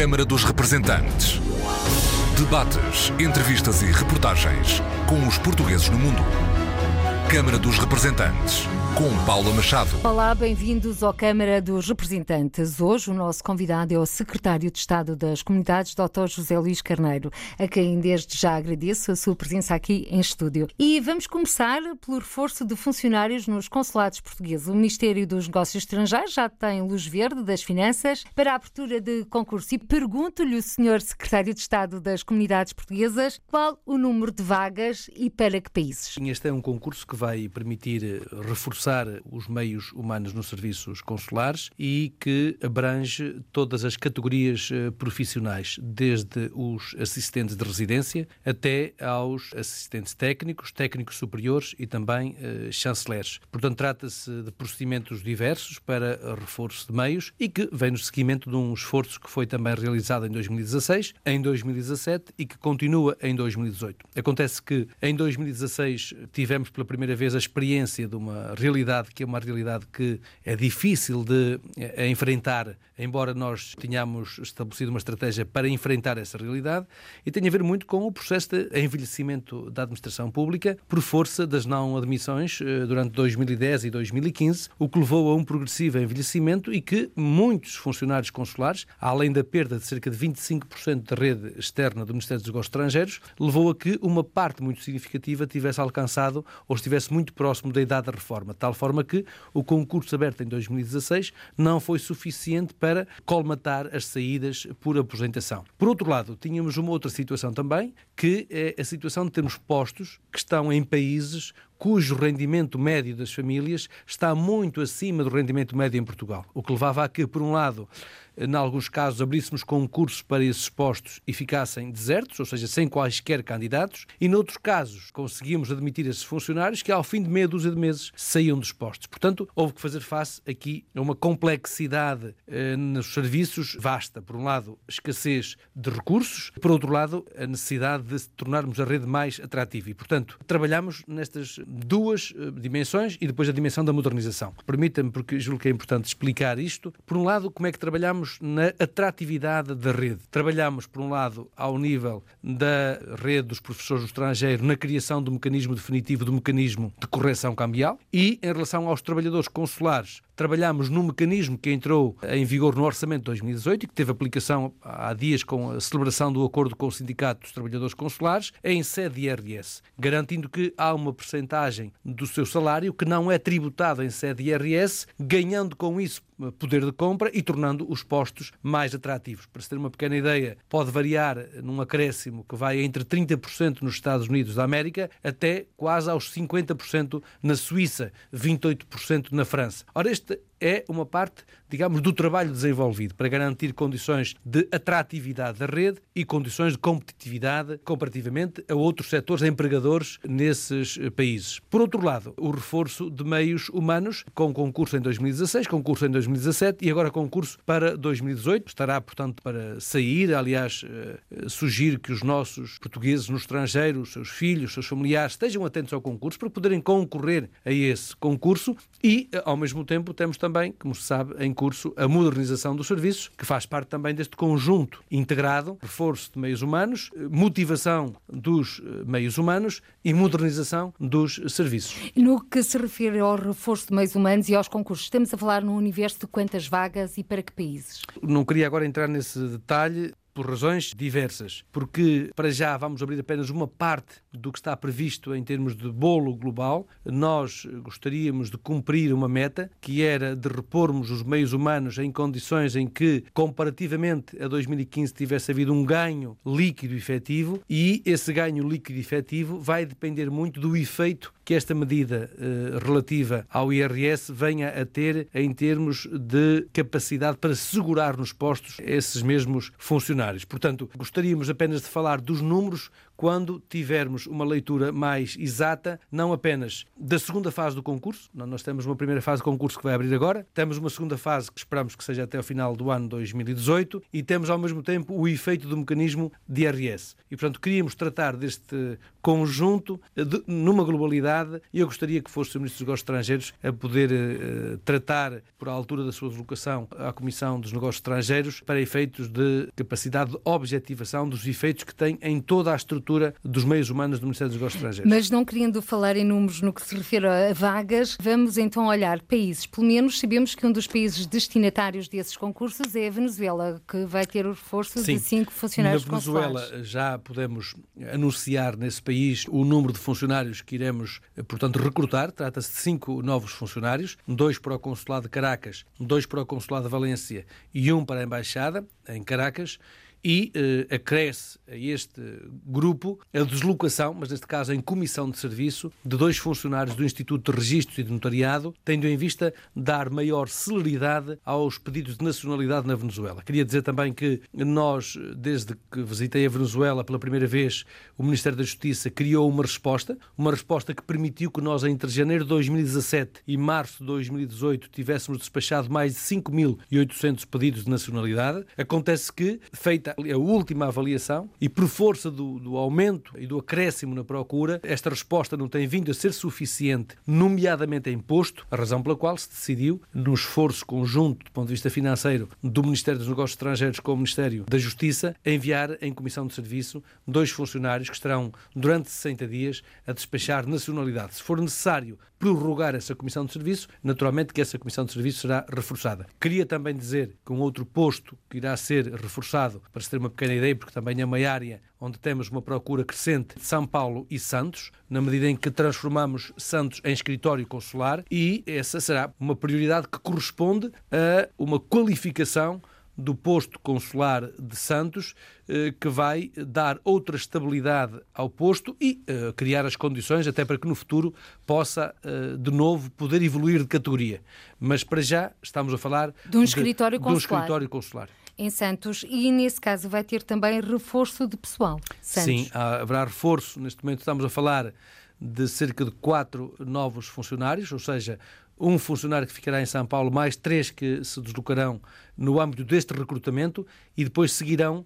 Câmara dos Representantes. Debates, entrevistas e reportagens com os portugueses no mundo. Câmara dos Representantes com Paula Machado. Olá, bem-vindos ao Câmara dos Representantes. Hoje o nosso convidado é o Secretário de Estado das Comunidades, Dr. José Luís Carneiro, a quem desde já agradeço a sua presença aqui em estúdio. E vamos começar pelo reforço de funcionários nos consulados portugueses. O Ministério dos Negócios Estrangeiros já tem luz verde das finanças para a abertura de concurso. E pergunto-lhe, o Sr. Secretário de Estado das Comunidades Portuguesas, qual o número de vagas e para que países? Este é um concurso que vai permitir reforçar reforçar os meios humanos nos serviços consulares e que abrange todas as categorias eh, profissionais, desde os assistentes de residência até aos assistentes técnicos, técnicos superiores e também eh, chanceleres. Portanto, trata-se de procedimentos diversos para reforço de meios e que vem no seguimento de um esforço que foi também realizado em 2016, em 2017 e que continua em 2018. Acontece que em 2016 tivemos pela primeira vez a experiência de uma realidade realidade que é uma realidade que é difícil de eh, enfrentar, embora nós tenhamos estabelecido uma estratégia para enfrentar essa realidade, e tem a ver muito com o processo de envelhecimento da administração pública por força das não admissões eh, durante 2010 e 2015, o que levou a um progressivo envelhecimento e que muitos funcionários consulares, além da perda de cerca de 25% da rede externa do Ministério dos Negócios Estrangeiros, levou a que uma parte muito significativa tivesse alcançado ou estivesse muito próximo da idade da reforma, tal forma que o concurso aberto em 2016 não foi suficiente para colmatar as saídas por aposentação. Por outro lado, tínhamos uma outra situação também, que é a situação de termos postos que estão em países cujo rendimento médio das famílias está muito acima do rendimento médio em Portugal. O que levava a que, por um lado, em alguns casos, abríssemos concursos para esses postos e ficassem desertos, ou seja, sem quaisquer candidatos, e noutros casos conseguimos admitir esses funcionários que, ao fim de meia dúzia de meses, saíam dos postos. Portanto, houve que fazer face aqui a uma complexidade eh, nos serviços vasta. Por um lado, escassez de recursos, por outro lado, a necessidade de tornarmos a rede mais atrativa. E, portanto, trabalhamos nestas duas eh, dimensões e depois a dimensão da modernização. Permita-me, porque julgo que é importante explicar isto. Por um lado, como é que trabalhamos na atratividade da rede. Trabalhamos, por um lado, ao nível da rede dos professores do estrangeiro, na criação do mecanismo definitivo do mecanismo de correção cambial e, em relação aos trabalhadores consulares, trabalhamos num mecanismo que entrou em vigor no Orçamento de 2018 e que teve aplicação há dias com a celebração do acordo com o Sindicato dos Trabalhadores Consulares, em sede IRS, garantindo que há uma percentagem do seu salário que não é tributado em sede IRS, ganhando com isso poder de compra e tornando os postos mais atrativos. Para se ter uma pequena ideia, pode variar num acréscimo que vai entre 30% nos Estados Unidos da América até quase aos 50% na Suíça, 28% na França. Ora, este é uma parte, digamos, do trabalho desenvolvido para garantir condições de atratividade da rede e condições de competitividade comparativamente a outros setores empregadores nesses eh, países. Por outro lado, o reforço de meios humanos, com concurso em 2016, concurso em 2017 e agora concurso para 2018. Estará, portanto, para sair. Aliás, eh, sugiro que os nossos portugueses no estrangeiro, os seus filhos, os seus familiares, estejam atentos ao concurso para poderem concorrer a esse concurso e, eh, ao mesmo tempo, temos também como se sabe, em curso a modernização dos serviços, que faz parte também deste conjunto integrado, reforço de meios humanos, motivação dos eh, meios humanos e modernização dos serviços. No que se refere ao reforço de meios humanos e aos concursos, estamos a falar num universo de quantas vagas e para que países? Não queria agora entrar nesse detalhe, por razões diversas. Porque, para já, vamos abrir apenas uma parte do que está previsto em termos de bolo global. Nós gostaríamos de cumprir uma meta, que era de repormos os meios humanos em condições em que, comparativamente a 2015, tivesse havido um ganho líquido efetivo, e esse ganho líquido efetivo vai depender muito do efeito que esta medida eh, relativa ao IRS venha a ter em termos de capacidade para segurar nos postos esses mesmos funcionários. Portanto, gostaríamos apenas de falar dos números quando tivermos uma leitura mais exata, não apenas da segunda fase do concurso, nós temos uma primeira fase de concurso que vai abrir agora, temos uma segunda fase que esperamos que seja até ao final do ano 2018 e temos ao mesmo tempo o efeito do mecanismo de IRS. E, portanto, queríamos tratar deste conjunto de, numa globalidade e eu gostaria que fosse o Ministro dos Negócios Estrangeiros a poder uh, tratar, por altura da sua deslocação à Comissão dos Negócios Estrangeiros, para efeitos de capacidade de objetivação dos efeitos que tem em toda a estrutura dos meios humanos do Ministério dos Negócios Estrangeiros. Mas não querendo falar em números no que se refere a vagas, vamos então olhar países. Pelo menos sabemos que um dos países destinatários desses concursos é a Venezuela, que vai ter o reforço Sim. de cinco funcionários Na Venezuela consulares. já podemos anunciar nesse país o número de funcionários que iremos, portanto, recrutar. Trata-se de cinco novos funcionários, dois para o Consulado de Caracas, dois para o Consulado de Valência e um para a Embaixada em Caracas e uh, acresce a este grupo a deslocação, mas neste caso em comissão de serviço, de dois funcionários do Instituto de Registros e de Notariado, tendo em vista dar maior celeridade aos pedidos de nacionalidade na Venezuela. Queria dizer também que nós, desde que visitei a Venezuela pela primeira vez, o Ministério da Justiça criou uma resposta, uma resposta que permitiu que nós, entre janeiro de 2017 e março de 2018, tivéssemos despachado mais de 5.800 pedidos de nacionalidade. Acontece que, feita feita a última avaliação e por força do, do aumento e do acréscimo na procura, esta resposta não tem vindo a ser suficiente, nomeadamente em imposto, a razão pela qual se decidiu, no esforço conjunto do ponto de vista financeiro do Ministério dos Negócios Estrangeiros com o Ministério da Justiça, enviar em comissão de serviço dois funcionários que estarão durante 60 dias a despachar nacionalidade. Se for necessário prorrogar essa comissão de serviço, naturalmente que essa comissão de serviço será reforçada. Queria também dizer que um outro posto que irá ser reforçado, para se ter uma pequena ideia, porque também é uma área onde temos uma procura crescente de São Paulo e Santos, na medida em que transformamos Santos em escritório consular, e essa será uma prioridade que corresponde a uma qualificação do posto consular de Santos, eh, que vai dar outra estabilidade ao posto e uh, criar as condições até para que no futuro possa, uh, de novo, poder evoluir de categoria. Mas para já estamos a falar de um escritório, de, consular. De um escritório consular. Em Santos, e nesse caso vai ter também reforço de pessoal. Santos. Sim, haverá reforço. Neste momento estamos a falar de cerca de quatro novos funcionários, ou seja, um funcionário que ficará em São Paulo, mais três que se deslocarão no âmbito deste recrutamento e depois seguirão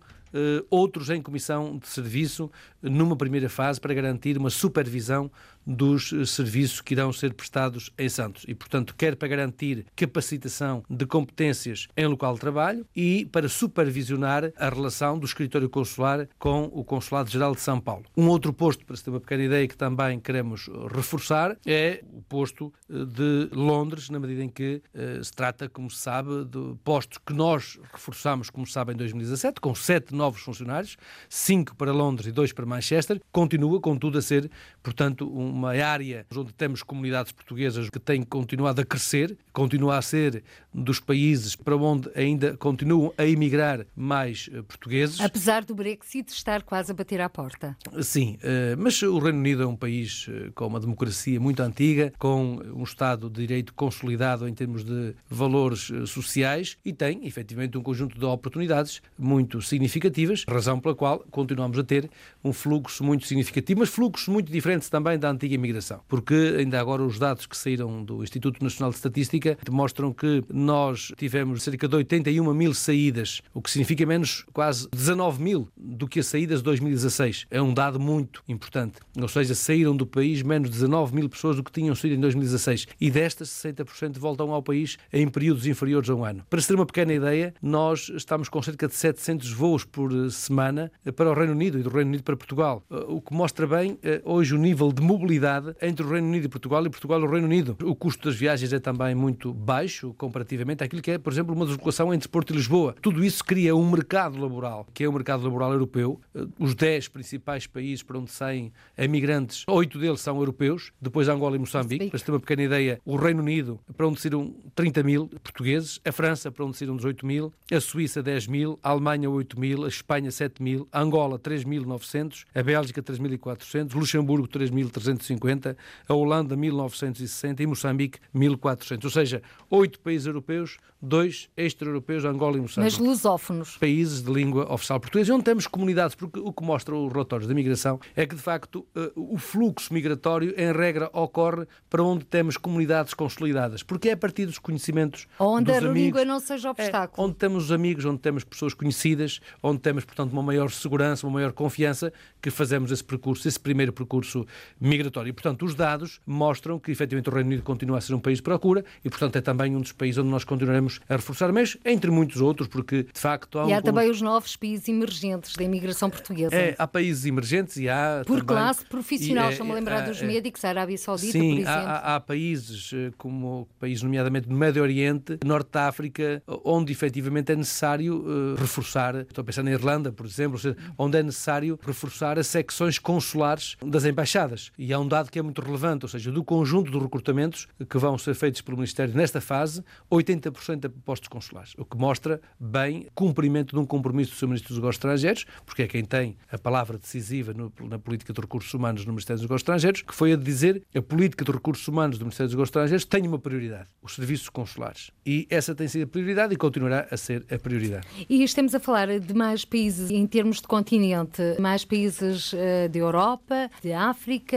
outros em comissão de serviço numa primeira fase para garantir uma supervisão dos eh, serviços que irão ser prestados em Santos. E, portanto, quer para garantir capacitação de competências em local de trabalho e para supervisionar a relação do escritório consular com o Consulado-Geral de São Paulo. Um outro posto, para se ter uma pequena ideia, que também queremos reforçar, é o posto eh, de Londres, na medida em que uh, se trata, como se sabe, de postos que nós reforçamos, como se sabe, em 2017, com sete novos funcionários, cinco para Londres e dois para Manchester. Continua, contudo, a ser, portanto, um uma área onde temos comunidades portuguesas que têm continuado a crescer, continua a ser dos países para onde ainda continuam a emigrar mais eh, portugueses. Apesar do Brexit estar quase a bater à porta. Sim, eh, mas o Reino Unido é um país eh, com uma democracia muito antiga, com um Estado de Direito consolidado em termos de valores sociais e tem, efetivamente, um conjunto de oportunidades muito significativas, razão pela qual continuamos a ter um fluxo muito significativo, mas fluxos muito diferentes também da antiga imigração. Porque ainda agora os dados que saíram do Instituto Nacional de Estatística demonstram que nós tivemos cerca de 81 mil saídas, o que significa menos quase 19 mil do que as saídas de 2016. É um dado muito importante. Ou seja, saíram do país menos 19 mil pessoas do que tinham saído em 2016. E destas, 60% voltam ao país em períodos inferiores a um ano. Para se ter uma pequena ideia, nós estamos com cerca de 700 voos por semana para o Reino Unido e do Reino Unido para Portugal. O que mostra bem eh, hoje o nível de mobilidade entre o Reino Unido e Portugal e Portugal e o Reino Unido. O custo das viagens é também muito baixo comparativamente àquilo que é, por exemplo, uma deslocação entre Porto e Lisboa. Tudo isso cria um mercado laboral, que é o mercado laboral europeu. Os 10 principais países para onde saem imigrantes, oito deles são europeus, depois Angola e Moçambique. Para ter uma pequena ideia, o Reino Unido, para onde saíram 30 mil portugueses, a França, para onde saíram 18 mil, a Suíça, 10 mil, a Alemanha, 8 mil, a Espanha 7 mil, Angola 3.900, a Bélgica 3.400, Luxemburgo 3.350, a Holanda 1.960 e Moçambique 1.400. Ou seja, oito países europeus, dois extra-europeus, Angola e Moçambique. Mas lusófonos. Países de língua oficial portuguesa, onde temos comunidades, porque o que mostra os relatórios da migração é que, de facto, eh, o fluxo migratório, em regra, ocorre para onde temos comunidades consolidadas, porque é a partir dos conhecimentos onde dos a amigos, língua não seja obstáculo. É, onde temos os amigos, onde temos pessoas conhecidas, onde temos, portanto, uma maior segurança, uma maior confiança, que fazemos esse percurso, esse primeiro percurso migratório. E, portanto, os dados mostram que, efetivamente, o Reino Unido continua a ser um país de procura e, portanto, é também um dos países onde nós continuaremos a reforçar, mas entre muitos outros, porque, de facto, há E há um também os novos países emergentes da imigração portuguesa. é, há países emergentes e há. Por também, classe profissional, e, é, estou-me a lembrar é, dos é, médicos, a Arábia Saudita, Sim, por exemplo. há, há, países, eh, como países, nomeadamente do Médio Oriente, Norte da África, onde efetivamente é necessário uh, reforçar, estou a pensar na Irlanda, por exemplo, onde é necessário reforçar as secções consulares das embaixadas. E há um dado que é muito relevante, ou seja, do conjunto de recrutamentos que vão ser feitos pelo Ministério nesta fase, 80% é postos consulares, o que mostra bem cumprimento de um compromisso do Sr. Ministro dos Negócios Estrangeiros, porque é quem tem a palavra decisiva no, na política de recursos humanos no Ministério dos Negócios Estrangeiros, que foi a dizer a política de recursos humanos do Ministério dos Negócios Estrangeiros tem uma prioridade, os serviços consulares. E essa tem sido a prioridade e continuará a ser a prioridade. E estamos a falar de mais países em termos de continente, mais países uh, da Europa, de África,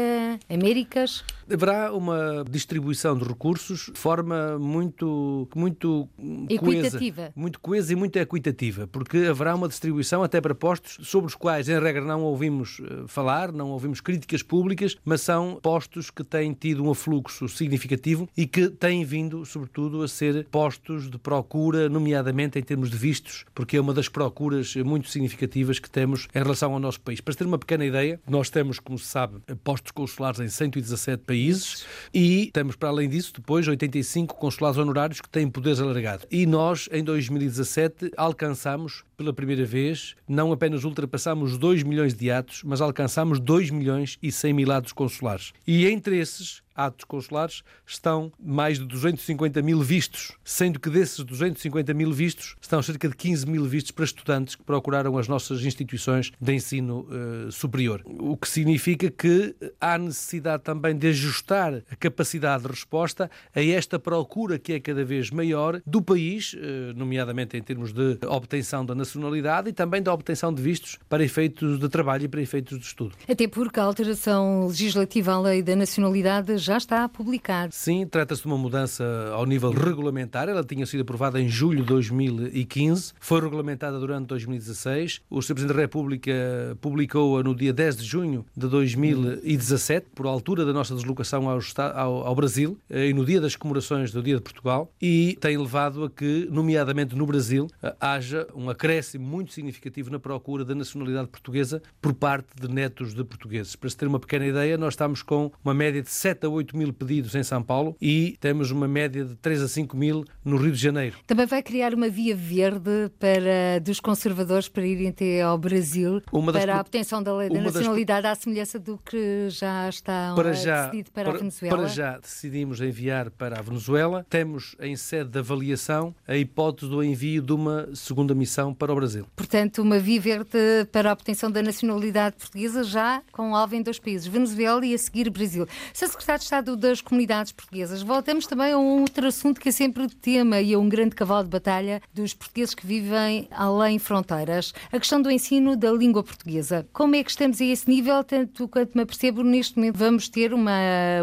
Américas? Haverá uma distribuição de recursos de forma muito, muito equitativa. coesa, muito coesa e muito equitativa, porque haverá uma distribuição até para postos sobre os quais, em regra, não ouvimos falar, não ouvimos críticas públicas, mas são postos que têm tido um afluxo significativo e que têm vindo, sobretudo, a ser postos de procura, nomeadamente em termos de vistos, porque é uma das procuras muito significativas que temos em relação ao nosso país. Para ter uma pequena ideia, nós temos, como se sabe, postos consulares em 117 países países e temos, para além disso, depois 85 consulados honorários que têm poderes alargados. E nós, em 2017, alcançamos pela primeira vez, não apenas ultrapassamos 2 milhões de atos, mas alcançamos 2 milhões e 100 mil atos consulares. E entre esses, atos consulares, estão mais de 250 mil vistos, sendo que desses 250 mil vistos estão cerca de 15 mil vistos para estudantes que procuraram as nossas instituições de ensino uh, superior. O que significa que há necessidade também de ajustar a capacidade de resposta a esta procura que é cada vez maior do país, uh, nomeadamente em termos de obtenção da nacionalidade e também da obtenção de vistos para efeitos de trabalho e para efeitos de estudo. Até porque a alteração legislativa à lei da nacionalidade já está publicado. Sim, trata-se de uma mudança ao nível regulamentar. Ela tinha sido aprovada em julho de 2015, foi regulamentada durante 2016. O Sr. Presidente da República publicou-a no dia 10 de junho de 2017, por altura da nossa deslocação ao, ao, ao Brasil, eh, e no dia das comemorações do Dia de Portugal, e tem levado a que, nomeadamente no Brasil, eh, haja um acréscimo muito significativo na procura da nacionalidade portuguesa por parte de netos de portugueses. Para se ter uma pequena ideia, nós estamos com uma média de 7 a 8 mil pedidos em São Paulo e temos uma média de 3 a 5 mil no Rio de Janeiro. Também vai criar uma via verde para dos conservadores para irem até ao Brasil para a obtenção da lei da nacionalidade das... à semelhança do que já está para já, decidido para, para, a Venezuela? Para já decidimos enviar para a Venezuela. Temos em sede de avaliação a hipótese do envio de uma segunda missão para o Brasil. Portanto, uma via verde para a obtenção da nacionalidade portuguesa já com alvo em dois países, Venezuela e a seguir Brasil. Sr. Secretário Estado das Comunidades Portuguesas, voltamos também a um outro assunto que é sempre tema e é um grande cavalo de batalha dos portugueses que vivem além fronteiras, a questão do ensino da língua portuguesa. Como é que estamos a esse nível? Tanto quanto me apercebo, neste momento vamos ter uma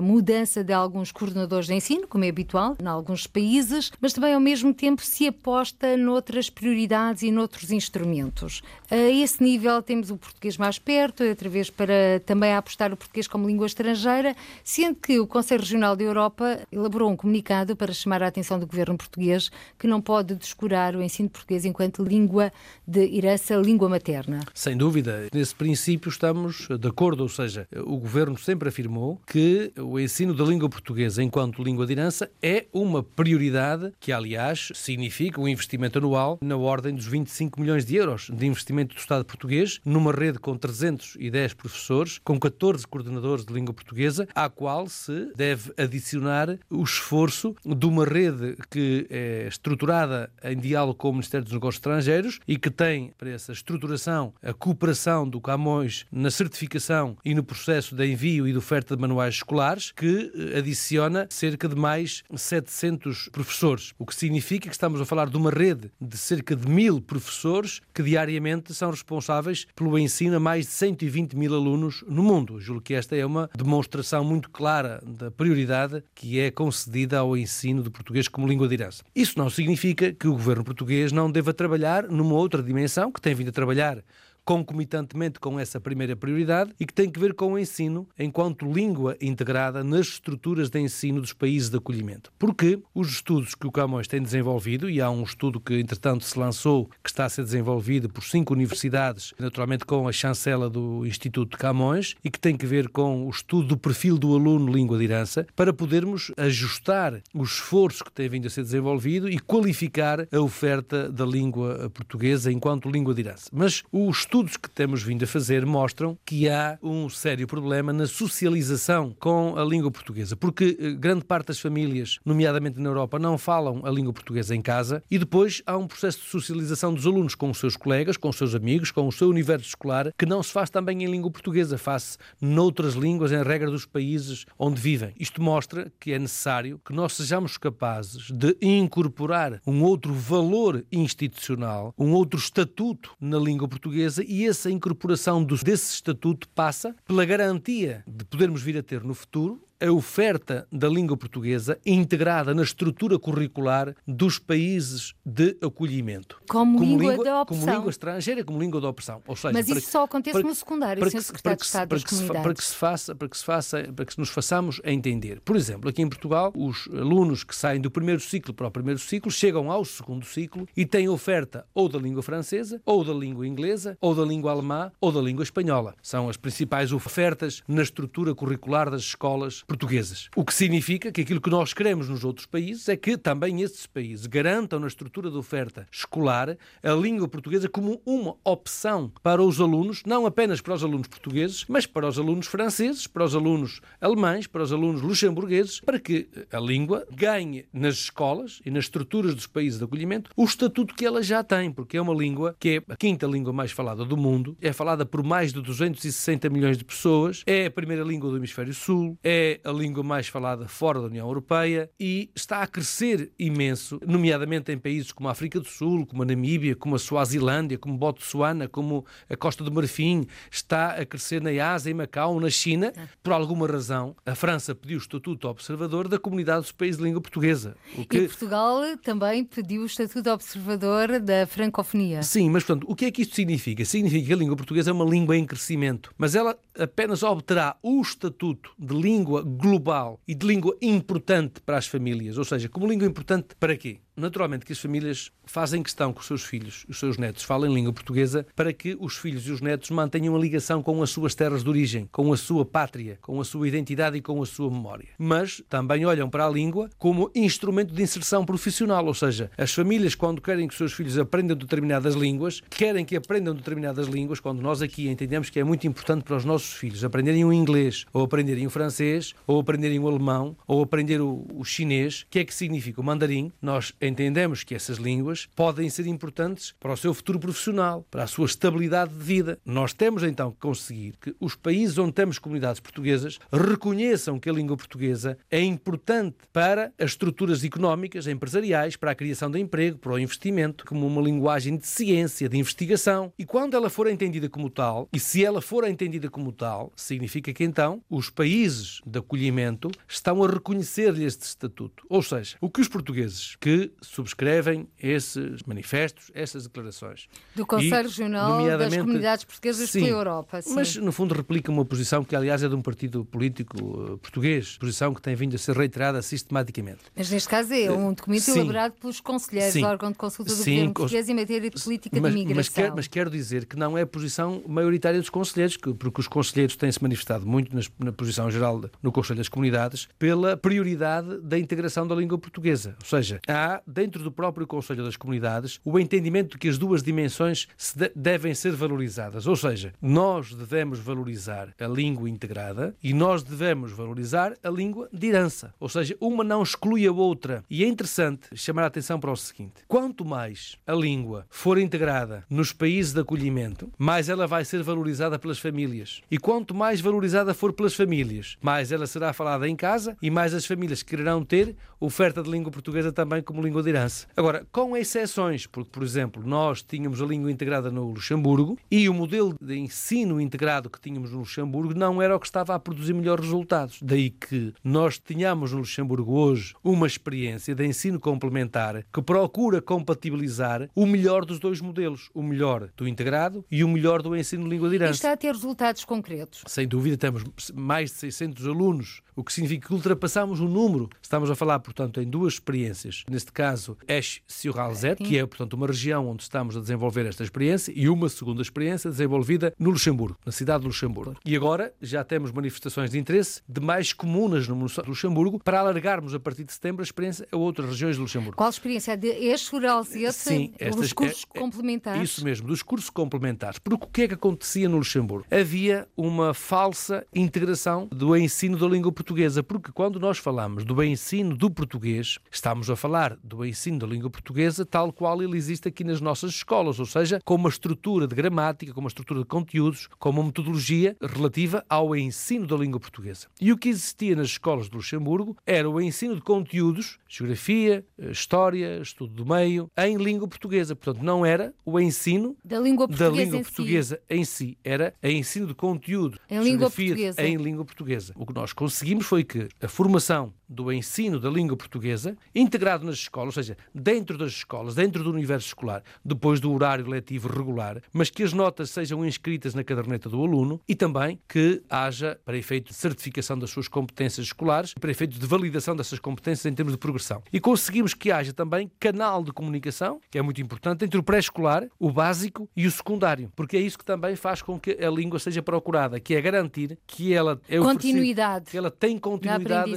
mudança de alguns coordenadores de ensino, como é habitual em alguns países, mas também ao mesmo tempo se aposta noutras prioridades e noutros instrumentos. A esse nível temos o português mais perto, outra vez para também apostar o português como língua estrangeira, sendo que o Conselho Regional da Europa elaborou um comunicado para chamar a atenção do governo português que não pode descurar o ensino português enquanto língua de herança, língua materna. Sem dúvida, nesse princípio estamos de acordo, ou seja, o governo sempre afirmou que o ensino da língua portuguesa enquanto língua de herança é uma prioridade que, aliás, significa um investimento anual na ordem dos 25 milhões de euros de investimento do Estado português numa rede com 310 professores, com 14 coordenadores de língua portuguesa, à qual se deve adicionar o esforço de uma rede que é estruturada em diálogo com o Ministério dos Negócios Estrangeiros e que tem para essa estruturação a cooperação do Camões na certificação e no processo de envio e de oferta de manuais escolares, que eh, adiciona cerca de mais 700 professores, o que significa que estamos a falar de uma rede de cerca de mil professores que diariamente são responsáveis pelo ensino a mais de 120 mil alunos no mundo. Julgo que esta é uma demonstração muito clara da prioridade que é concedida ao ensino do português como língua de herança. Isso não significa que o governo português não deva trabalhar numa outra dimensão, que tem vindo a trabalhar concomitantemente com essa primeira prioridade e que tem que ver com o ensino enquanto língua integrada nas estruturas de ensino dos países de acolhimento. Porque os estudos que o Camões tem desenvolvido, e há um estudo que entretanto se lançou, que está a ser desenvolvido por cinco universidades, naturalmente com a chancela do Instituto de Camões, e que tem que ver com o estudo do perfil do aluno língua de herança, para podermos ajustar o esforço que tem vindo a ser desenvolvido e qualificar a oferta da língua portuguesa enquanto língua de herança. Mas o estudo estudos que temos vindo a fazer mostram que há um sério problema na socialização com a língua portuguesa, porque eh, grande parte das famílias, nomeadamente na Europa, não falam a língua portuguesa em casa e depois há um processo de socialização dos alunos com os seus colegas, com os seus amigos, com o seu universo escolar, que não se faz também em língua portuguesa, faz-se noutras línguas, em regra dos países onde vivem. Isto mostra que é necessário que nós sejamos capazes de incorporar um outro valor institucional, um outro estatuto na língua portuguesa e essa incorporação desse estatuto passa pela garantia de podermos vir a ter no futuro a oferta da língua portuguesa integrada na estrutura curricular dos países de acolhimento. Como, como língua, língua, de opção. Como língua estrangeira, como língua de opção. Ou seja, Mas isso que, só acontece para, no secundário, para que, Secretário de Estado para que, se, para que se faça, para que se faça, para que nos façamos a entender. Por exemplo, aqui em Portugal, os alunos que saem do primeiro ciclo para o primeiro ciclo chegam ao segundo ciclo e têm oferta ou da língua francesa, ou da língua inglesa, ou da língua alemã, ou da língua espanhola. São as principais ofertas na estrutura curricular das escolas portuguesas. O que significa que aquilo que nós queremos nos outros países é que também esses países garantam na estrutura de oferta escolar a língua portuguesa como uma opção para os alunos, não apenas para os alunos portugueses, mas para os alunos franceses, para os alunos alemães, para os alunos luxemburgueses, para que a língua ganhe nas escolas e nas estruturas dos países de acolhimento o estatuto que ela já tem, porque é uma língua que é a quinta língua mais falada do mundo, é falada por mais de 260 milhões de pessoas, é a primeira língua do hemisfério sul, é a língua mais falada fora da União Europeia e está a crescer imenso, nomeadamente em países como a África do Sul, como a Namíbia, como a Suazilândia, como Botsuana, como a Costa do Marfim, está a crescer na Ásia, em Macau, na China. Por alguma razão, a França pediu o estatuto observador da comunidade dos países de língua portuguesa. Que... E Portugal também pediu o estatuto observador da francofonia. Sim, mas portanto, o que é que isto significa? Significa que a língua portuguesa é uma língua em crescimento, mas ela apenas obterá o estatuto de língua global e de língua importante para as famílias. Ou seja, como língua importante para quê? Naturalmente que as famílias fazem questão que os seus filhos, os seus netos, falem língua portuguesa para que os filhos e os netos mantenham a ligação com as suas terras de origem, com a sua pátria, com a sua identidade e com a sua memória. Mas também olham para a língua como instrumento de inserção profissional, ou seja, as famílias, quando querem que os seus filhos aprendam determinadas línguas, querem que aprendam determinadas línguas, quando nós aqui entendemos que é muito importante para os nossos filhos aprenderem o inglês, ou aprenderem o francês, ou aprenderem o alemão, ou aprender o, o chinês, que é que significa o mandarim, nós entendemos que essas línguas podem ser importantes para o seu futuro profissional, para a sua estabilidade de vida. Nós temos então que conseguir que os países onde temos comunidades portuguesas reconheçam que a língua portuguesa é importante para as estruturas económicas, empresariais, para a criação de emprego, para o investimento, como uma linguagem de ciência, de investigação. E quando ela for entendida como tal, e se ela for entendida como tal, significa que então os países de acolhimento estão a reconhecer-lhe este estatuto. Ou seja, o que os portugueses que subscrevem esses manifestos, essas declarações. Do Conselho e, Regional das Comunidades Portuguesas sim, pela Europa. Sim. Mas, no fundo, replica uma posição que, aliás, é de um partido político uh, português, posição que tem vindo a ser reiterada sistematicamente. Mas, neste caso, é um documento sim, elaborado pelos conselheiros sim, do órgão de consulta do sim, governo português em matéria de política mas, de migração. Mas, quer, mas quero dizer que não é a posição maioritária dos conselheiros, porque os conselheiros têm-se manifestado muito nas, na posição geral no Conselho das Comunidades pela prioridade da integração da língua portuguesa. Ou seja, há dentro do próprio Conselho das Comunidades, o entendimento de que as duas dimensões de devem ser valorizadas. Ou seja, nós devemos valorizar a língua integrada e nós devemos valorizar a língua de herança. Ou seja, uma não exclui a outra. E é interessante chamar a atenção para o seguinte: quanto mais a língua for integrada nos países de acolhimento, mais ela vai ser valorizada pelas famílias. E quanto mais valorizada for pelas famílias, mais ela será falada em casa e mais as famílias quererão ter oferta de língua portuguesa também como língua de herança. Agora, com exceções, porque, por exemplo, nós tínhamos a língua integrada no Luxemburgo e o modelo de ensino integrado que tínhamos no Luxemburgo não era o que estava a produzir melhores resultados. Daí que nós tínhamos no Luxemburgo hoje uma experiência de ensino complementar que procura compatibilizar o melhor dos dois modelos, o melhor do integrado e o melhor do ensino de língua de herança. E está a ter resultados concretos? Sem dúvida, temos mais de 600 alunos o que significa que ultrapassamos o número. Estamos a falar, portanto, em duas experiências. Neste caso, Esch-sur-Alzette, que é, portanto, uma região onde estamos a desenvolver esta experiência, e uma segunda experiência desenvolvida no Luxemburgo, na cidade de Luxemburgo. E agora já temos manifestações de interesse de mais comunas no Luxemburgo para alargarmos a partir de setembro a experiência a outras regiões de Luxemburgo. Qual a experiência? De Esch-sur-Alzette? Sim, estas, cursos é, é, complementares? Isso mesmo, dos cursos complementares. Porque o que é que acontecia no Luxemburgo? Havia uma falsa integração do ensino da língua portuguesa, porque quando nós falamos do ensino do português, estamos a falar do ensino da língua portuguesa tal qual ele existe aqui nas nossas escolas, ou seja, com uma estrutura de gramática, com uma estrutura de conteúdos, com uma metodologia relativa ao ensino da língua portuguesa. E o que existia nas escolas de Luxemburgo era o ensino de conteúdos, geografia, história, estudo do meio, em língua portuguesa. Portanto, não era o ensino da língua portuguesa, da língua em, portuguesa si. em si, era o ensino de conteúdo, em língua portuguesa. em língua portuguesa. O que nós conseguimos foi que a formação do ensino da língua portuguesa, integrado nas escolas, ou seja, dentro das escolas, dentro do universo escolar, depois do horário letivo regular, mas que as notas sejam inscritas na caderneta do aluno e também que haja, para efeito de certificação das suas competências escolares, para efeito de validação dessas competências em termos de progressão. E conseguimos que haja também canal de comunicação, que é muito importante, entre o pré-escolar, o básico e o secundário, porque é isso que também faz com que a língua seja procurada, que é garantir que ela é continuidade, que ela tem continuidade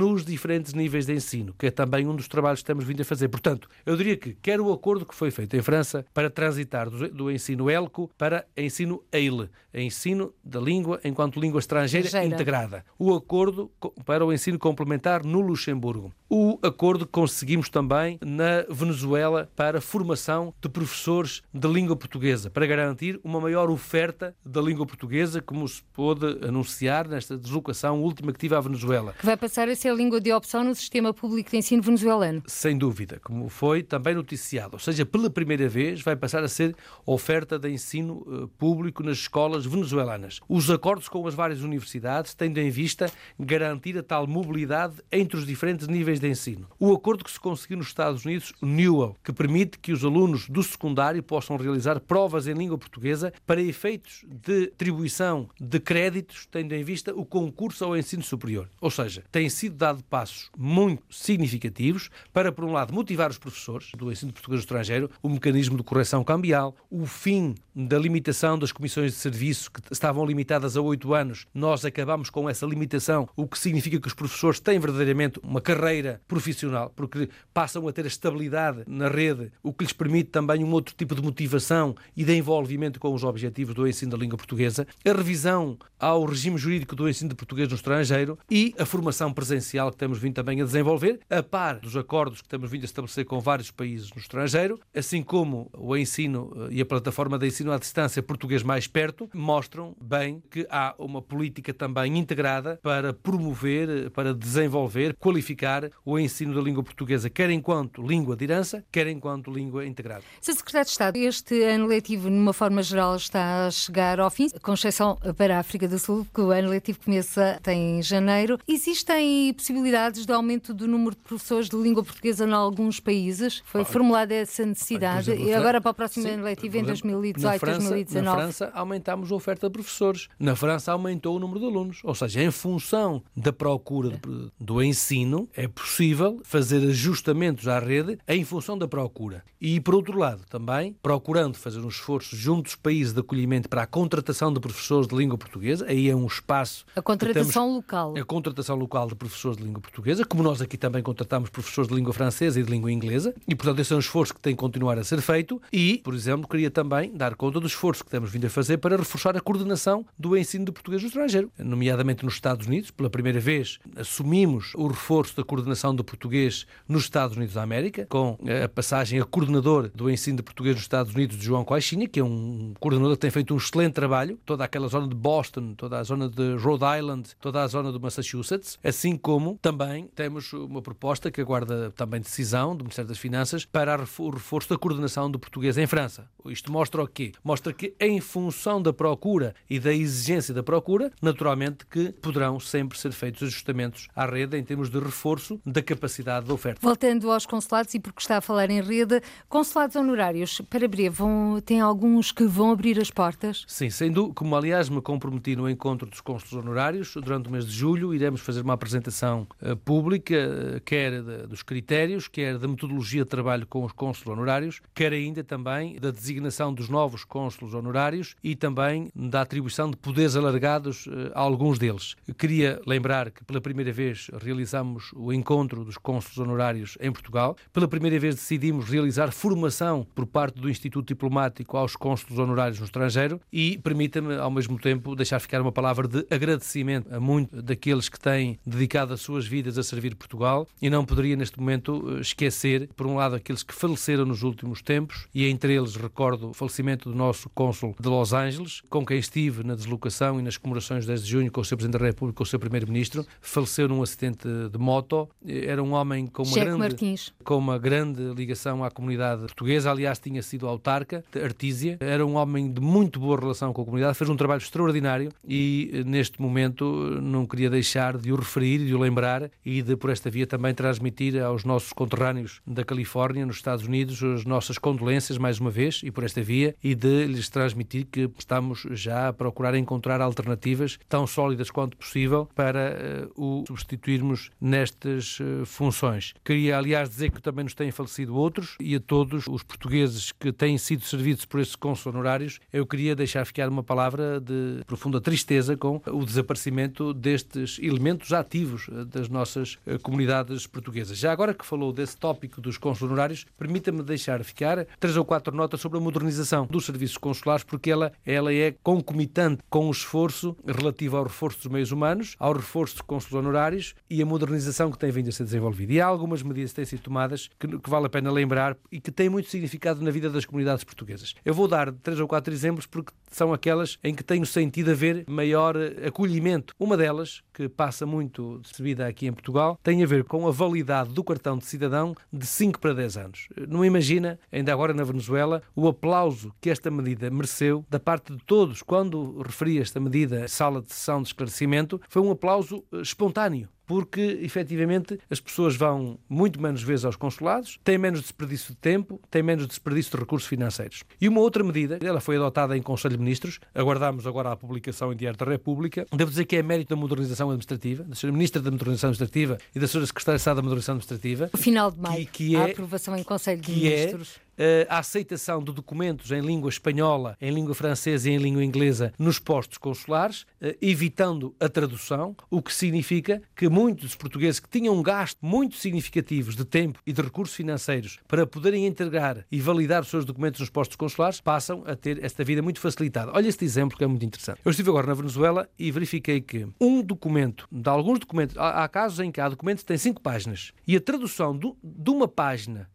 nos diferentes níveis de ensino, que é também um dos trabalhos que estamos vindo a fazer. Portanto, eu diria que quer o acordo que foi feito em França para transitar do, do ensino ELCO para ensino EIL, ensino da língua enquanto língua estrangeira, estrangeira integrada. O acordo para o ensino complementar no Luxemburgo. O acordo que conseguimos também na Venezuela para formação de professores de língua portuguesa, para garantir uma maior oferta da língua portuguesa, como se pôde anunciar nesta deslocação última que tive à Venezuela. Que vai passar a ser a língua de opção no sistema público de ensino venezuelano. Sem dúvida, como foi também noticiado. Ou seja, pela primeira vez vai passar a ser oferta de ensino uh, público nas escolas venezuelanas. Os acordos com as várias universidades têm em vista garantir a tal mobilidade entre os diferentes níveis de ensino. O acordo que se conseguiu nos Estados Unidos, o NEWAL, que permite que os alunos do secundário possam realizar provas em língua portuguesa para efeitos de atribuição de créditos, tendo em vista o concurso ao ensino superior. Ou seja, tem sido dado passos muito significativos para, por um lado, motivar os professores do ensino português estrangeiro, o mecanismo de correção cambial, o fim da limitação das comissões de serviço que estavam limitadas a oito anos. Nós acabamos com essa limitação, o que significa que os professores têm verdadeiramente uma carreira profissional, porque passam a ter a estabilidade na rede, o que lhes permite também um outro tipo de motivação e de envolvimento com os objetivos do ensino da língua portuguesa, a revisão ao regime jurídico do ensino de português no estrangeiro e a formação presencial que temos vindo também a desenvolver, a par dos acordos que temos vindo a estabelecer com vários países no estrangeiro, assim como o ensino eh, e a plataforma de ensino à distância português mais perto, mostram bem que há uma política também integrada para promover, eh, para desenvolver, qualificar o ensino da língua portuguesa, quer enquanto língua de herança, quer enquanto língua integrada. Sr. Secretário de Estado, este ano letivo, numa forma geral, está a chegar ao fim, com exceção para a África do Sul, que o ano letivo começa em janeiro. Existem possibilidades de aumento do número de professores de língua portuguesa em alguns países? Foi formulada essa necessidade. Exemplo, e agora para o próximo sim, ano letivo, em 2018, 2019? Na França, aumentámos a oferta de professores. Na França, aumentou o número de alunos. Ou seja, em função da procura do ensino, é possível possível fazer ajustamentos à rede em função da procura. E, por outro lado, também procurando fazer um esforço junto dos países de acolhimento para a contratação de professores de língua portuguesa, aí é um espaço. A contratação local. A contratação local de professores professores de língua portuguesa, como nós aqui também contratamos professores de língua francesa e de língua inglesa, e portanto esse é um esforço que tem que continuar a ser feito e, por exemplo, queria também dar conta do esforço que temos vindo a fazer para reforçar a coordenação do ensino de português no estrangeiro, nomeadamente nos Estados Unidos. Pela primeira vez assumimos o reforço da coordenação do português nos Estados Unidos da América, com a passagem a coordenador do ensino de português nos Estados Unidos de João Coixinha, que é um coordenador que tem feito um excelente trabalho, toda aquela zona de Boston, toda a zona de Rhode Island, toda a zona do Massachusetts, assim como também temos uma proposta que aguarda também decisão do Ministério das Finanças para o reforço da coordenação do português em França. Isto mostra o quê? Mostra que em função da procura e da exigência da procura, naturalmente que poderão sempre ser feitos ajustamentos à rede em termos de reforço da capacidade da oferta. Voltando aos consulados, e porque está a falar em rede, consulados honorários, para breve, vão, tem alguns que vão abrir as portas? Sim, dúvida, como aliás me comprometi no encontro dos cônsulos honorários, durante o mês de julho iremos fazer uma apresentação uh, pública, uh, quer dos critérios, quer da metodologia de trabalho com os cônsulos honorários, quer ainda também da designação dos novos cônsulos honorários e também da atribuição de poderes alargados uh, a alguns deles. Queria lembrar que pela primeira vez realizamos o encontro dos cônsulos honorários em Portugal, pela primeira vez decidimos realizar formação por parte do Instituto Diplomático aos cônsulos honorários no estrangeiro e permita-me ao mesmo tempo deixar ficar uma palavra de agradecimento a muitos daqueles que têm dedicado as suas vidas a servir Portugal e não poderia neste momento eh, esquecer, por um lado, aqueles que faleceram nos últimos tempos e entre eles recordo o falecimento do nosso cônsul de Los Angeles, com quem estive na deslocação e nas comemorações 10 de junho com o Sr. Presidente da República, com o Sr. Primeiro-Ministro, faleceu num acidente de moto. Era um homem com uma, grande, com uma grande ligação à comunidade portuguesa, aliás, tinha sido autarca de Artísia, era um homem de muito boa relação com a comunidade, fez um trabalho extraordinário e eh, neste momento não queria deixar de o referir, de o lembrar e de, por esta via, também transmitir aos nossos conterrâneos da Califórnia, nos Estados Unidos, as nossas condolências mais uma vez e por esta via e de lhes transmitir que estamos já a procurar encontrar alternativas tão sólidas quanto possível para uh, o substituirmos nestas uh, funções. Queria, aliás, dizer que também nos têm falecido outros e a todos os portugueses que têm sido servidos por esses cônsulos honorários, eu queria deixar ficar uma palavra de profunda tristeza com o desaparecimento destes elementos ativos das nossas comunidades portuguesas. Já agora que falou desse tópico dos cônsulos honorários, permita-me deixar ficar três ou quatro notas sobre a modernização dos serviços consulares, porque ela, ela é concomitante com o esforço relativo ao reforço dos meios humanos, ao reforço de cônsulos honorários e a modernização que tem vindo a ser desenvolvida. E há algumas medidas que têm sido tomadas que, que vale a pena lembrar e que têm muito significado na vida das comunidades portuguesas. Eu vou dar três ou quatro exemplos porque são aquelas em que tenho sentido haver maior acolhimento. Uma delas, que passa muito recebida aqui em Portugal, tem a ver com a validade do cartão de cidadão de 5 para 10 anos. Não imagina, ainda agora na Venezuela, o aplauso que esta medida mereceu da parte de todos. Quando referi esta medida à sala de sessão de esclarecimento, foi um aplauso eh, espontâneo porque efetivamente as pessoas vão muito menos vezes aos consulados, têm menos desperdício de tempo, têm menos desperdício de recursos financeiros. E uma outra medida, ela foi adotada em Conselho de Ministros, aguardamos agora a publicação em Diário da República, devo dizer que é mérito da modernização administrativa, da Sra. Ministra da Modernização Administrativa e da Sra. Secretária de Estado da Modernização Administrativa. No final de maio, que, que é, a aprovação em Conselho de é Ministros. É, a aceitação de documentos em língua espanhola, em língua francesa e em língua inglesa nos postos consulares, eh, evitando a tradução, o que significa que muitos portugueses que tinham gasto muito significativos de tempo e de recursos financeiros para poderem integrar e validar os seus documentos nos postos consulares passam a ter esta vida muito facilitada. Olha este exemplo que é muito interessante. Eu estive agora na Venezuela e verifiquei que um documento, de alguns documentos, há, casos em que há documentos que têm cinco páginas e a tradução de uma página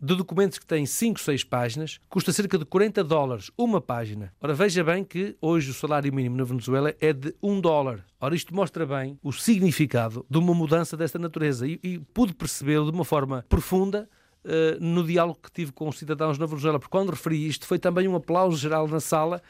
de documentos que têm 5, 6 páginas, custa cerca de 40 dólares uma página. Ora, veja bem que hoje o salário mínimo na Venezuela é de 1 dólar. Ora, isto mostra bem o significado de uma mudança desta natureza e, e pude percebê-lo de uma forma profunda Uh, no diálogo que tive com os cidadãos na Venezuela, porque quando referi isto foi também um aplauso geral na sala